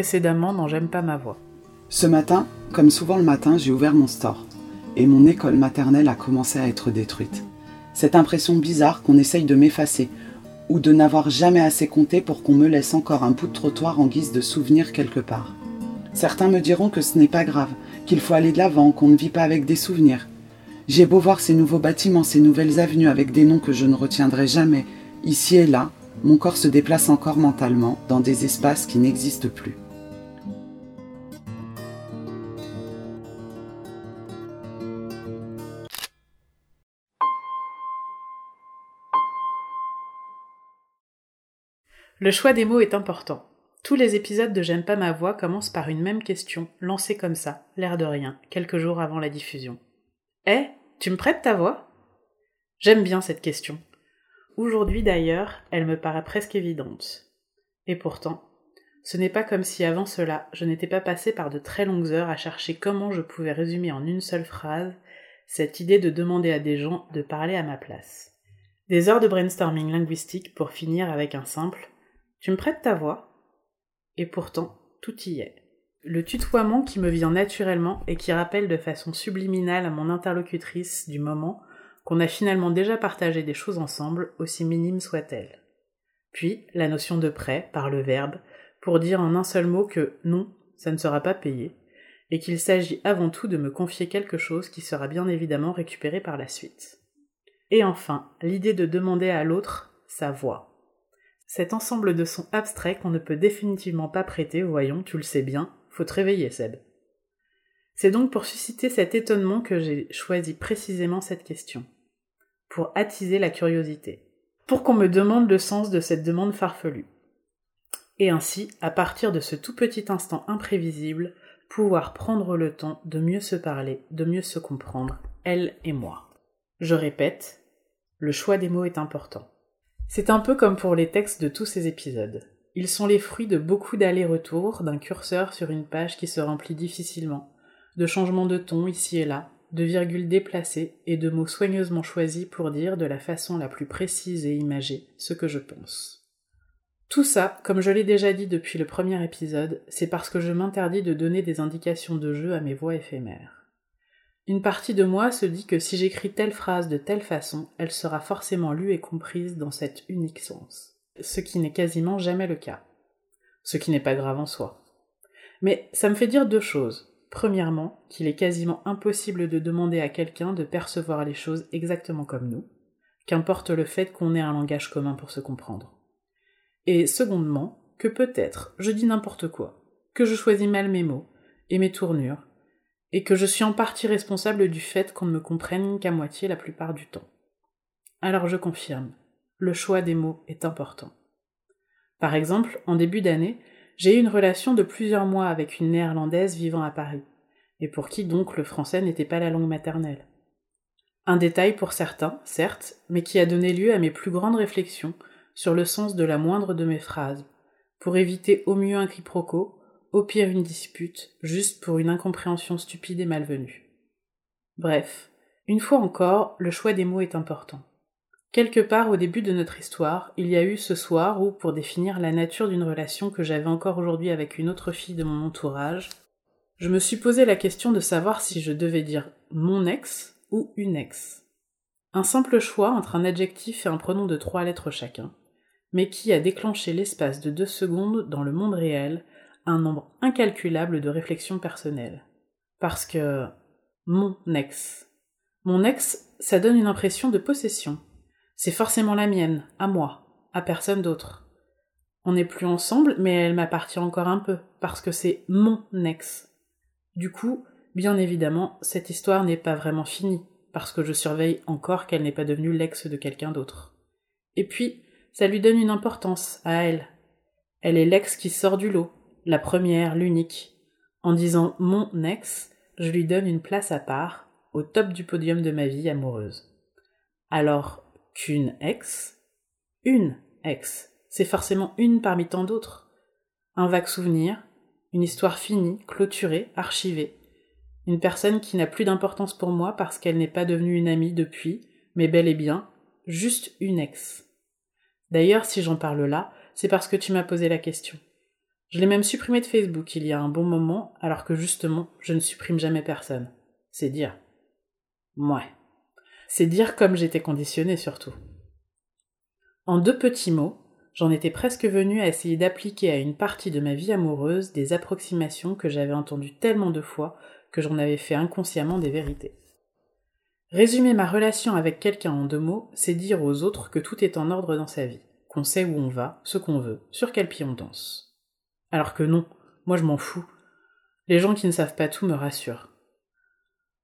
Précédemment dans J'aime pas ma voix. Ce matin, comme souvent le matin, j'ai ouvert mon store. Et mon école maternelle a commencé à être détruite. Cette impression bizarre qu'on essaye de m'effacer, ou de n'avoir jamais assez compté pour qu'on me laisse encore un bout de trottoir en guise de souvenir quelque part. Certains me diront que ce n'est pas grave, qu'il faut aller de l'avant, qu'on ne vit pas avec des souvenirs. J'ai beau voir ces nouveaux bâtiments, ces nouvelles avenues avec des noms que je ne retiendrai jamais, ici et là, mon corps se déplace encore mentalement dans des espaces qui n'existent plus. Le choix des mots est important. Tous les épisodes de J'aime pas ma voix commencent par une même question, lancée comme ça, l'air de rien, quelques jours avant la diffusion. Eh, tu me prêtes ta voix? J'aime bien cette question. Aujourd'hui d'ailleurs, elle me paraît presque évidente. Et pourtant, ce n'est pas comme si avant cela, je n'étais pas passé par de très longues heures à chercher comment je pouvais résumer en une seule phrase cette idée de demander à des gens de parler à ma place. Des heures de brainstorming linguistique pour finir avec un simple Tu me prêtes ta voix Et pourtant, tout y est. Le tutoiement qui me vient naturellement et qui rappelle de façon subliminale à mon interlocutrice du moment qu'on a finalement déjà partagé des choses ensemble, aussi minimes soient-elles. Puis, la notion de prêt, par le verbe, pour dire en un seul mot que non, ça ne sera pas payé, et qu'il s'agit avant tout de me confier quelque chose qui sera bien évidemment récupéré par la suite. Et enfin, l'idée de demander à l'autre sa voix. Cet ensemble de sons abstraits qu'on ne peut définitivement pas prêter, voyons, tu le sais bien, faut te réveiller, Seb. C'est donc pour susciter cet étonnement que j'ai choisi précisément cette question. Pour attiser la curiosité. Pour qu'on me demande le sens de cette demande farfelue. Et ainsi, à partir de ce tout petit instant imprévisible, pouvoir prendre le temps de mieux se parler, de mieux se comprendre, elle et moi. Je répète, le choix des mots est important. C'est un peu comme pour les textes de tous ces épisodes. Ils sont les fruits de beaucoup d'allers-retours, d'un curseur sur une page qui se remplit difficilement, de changements de ton ici et là, de virgules déplacées et de mots soigneusement choisis pour dire de la façon la plus précise et imagée ce que je pense. Tout ça, comme je l'ai déjà dit depuis le premier épisode, c'est parce que je m'interdis de donner des indications de jeu à mes voix éphémères. Une partie de moi se dit que si j'écris telle phrase de telle façon, elle sera forcément lue et comprise dans cet unique sens. Ce qui n'est quasiment jamais le cas. Ce qui n'est pas grave en soi. Mais ça me fait dire deux choses. Premièrement, qu'il est quasiment impossible de demander à quelqu'un de percevoir les choses exactement comme nous, qu'importe le fait qu'on ait un langage commun pour se comprendre. Et secondement, que peut-être je dis n'importe quoi, que je choisis mal mes mots et mes tournures, et que je suis en partie responsable du fait qu'on ne me comprenne qu'à moitié la plupart du temps. Alors je confirme, le choix des mots est important. Par exemple, en début d'année, j'ai eu une relation de plusieurs mois avec une néerlandaise vivant à Paris, et pour qui donc le français n'était pas la langue maternelle. Un détail pour certains, certes, mais qui a donné lieu à mes plus grandes réflexions sur le sens de la moindre de mes phrases, pour éviter au mieux un quiproquo, au pire une dispute, juste pour une incompréhension stupide et malvenue. Bref, une fois encore, le choix des mots est important. Quelque part au début de notre histoire, il y a eu ce soir où, pour définir la nature d'une relation que j'avais encore aujourd'hui avec une autre fille de mon entourage, je me suis posé la question de savoir si je devais dire mon ex ou une ex. Un simple choix entre un adjectif et un pronom de trois lettres chacun, mais qui a déclenché l'espace de deux secondes dans le monde réel un nombre incalculable de réflexions personnelles. Parce que mon ex. Mon ex, ça donne une impression de possession c'est forcément la mienne, à moi, à personne d'autre. On n'est plus ensemble, mais elle m'appartient encore un peu, parce que c'est mon ex. Du coup, bien évidemment, cette histoire n'est pas vraiment finie, parce que je surveille encore qu'elle n'est pas devenue l'ex de quelqu'un d'autre. Et puis, ça lui donne une importance à elle. Elle est l'ex qui sort du lot, la première, l'unique. En disant mon ex, je lui donne une place à part, au top du podium de ma vie amoureuse. Alors, qu'une ex, une ex, c'est forcément une parmi tant d'autres. Un vague souvenir, une histoire finie, clôturée, archivée. Une personne qui n'a plus d'importance pour moi parce qu'elle n'est pas devenue une amie depuis, mais bel et bien, juste une ex. D'ailleurs, si j'en parle là, c'est parce que tu m'as posé la question. Je l'ai même supprimé de Facebook il y a un bon moment, alors que justement, je ne supprime jamais personne. C'est dire. Ouais. C'est dire comme j'étais conditionné surtout. En deux petits mots, j'en étais presque venu à essayer d'appliquer à une partie de ma vie amoureuse des approximations que j'avais entendues tellement de fois que j'en avais fait inconsciemment des vérités. Résumer ma relation avec quelqu'un en deux mots, c'est dire aux autres que tout est en ordre dans sa vie, qu'on sait où on va, ce qu'on veut, sur quel pied on danse. Alors que non, moi je m'en fous. Les gens qui ne savent pas tout me rassurent.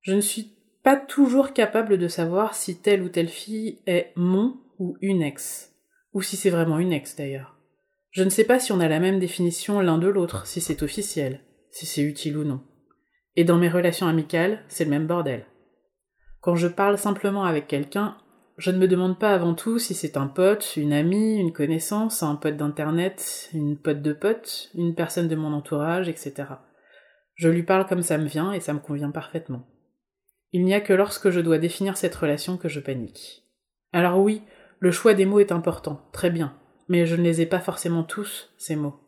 Je ne suis pas toujours capable de savoir si telle ou telle fille est mon ou une ex, ou si c'est vraiment une ex d'ailleurs. Je ne sais pas si on a la même définition l'un de l'autre, si c'est officiel, si c'est utile ou non. Et dans mes relations amicales, c'est le même bordel. Quand je parle simplement avec quelqu'un, je ne me demande pas avant tout si c'est un pote, une amie, une connaissance, un pote d'internet, une pote de pote, une personne de mon entourage, etc. Je lui parle comme ça me vient et ça me convient parfaitement. Il n'y a que lorsque je dois définir cette relation que je panique. Alors oui, le choix des mots est important, très bien, mais je ne les ai pas forcément tous, ces mots.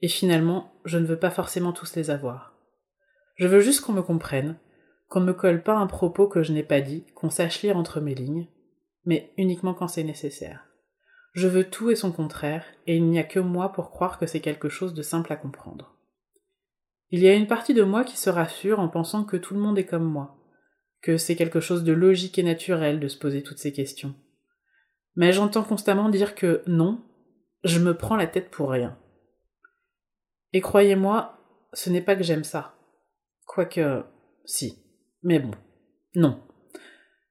Et finalement, je ne veux pas forcément tous les avoir. Je veux juste qu'on me comprenne, qu'on ne me colle pas un propos que je n'ai pas dit, qu'on sache lire entre mes lignes, mais uniquement quand c'est nécessaire. Je veux tout et son contraire, et il n'y a que moi pour croire que c'est quelque chose de simple à comprendre. Il y a une partie de moi qui se rassure en pensant que tout le monde est comme moi, que c'est quelque chose de logique et naturel de se poser toutes ces questions. Mais j'entends constamment dire que non, je me prends la tête pour rien. Et croyez-moi, ce n'est pas que j'aime ça. Quoique, si. Mais bon, non.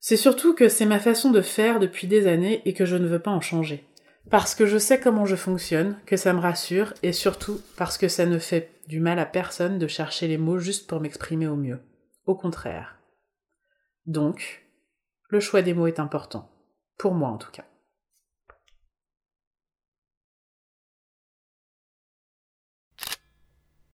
C'est surtout que c'est ma façon de faire depuis des années et que je ne veux pas en changer. Parce que je sais comment je fonctionne, que ça me rassure, et surtout parce que ça ne fait du mal à personne de chercher les mots juste pour m'exprimer au mieux. Au contraire. Donc, le choix des mots est important. Pour moi en tout cas.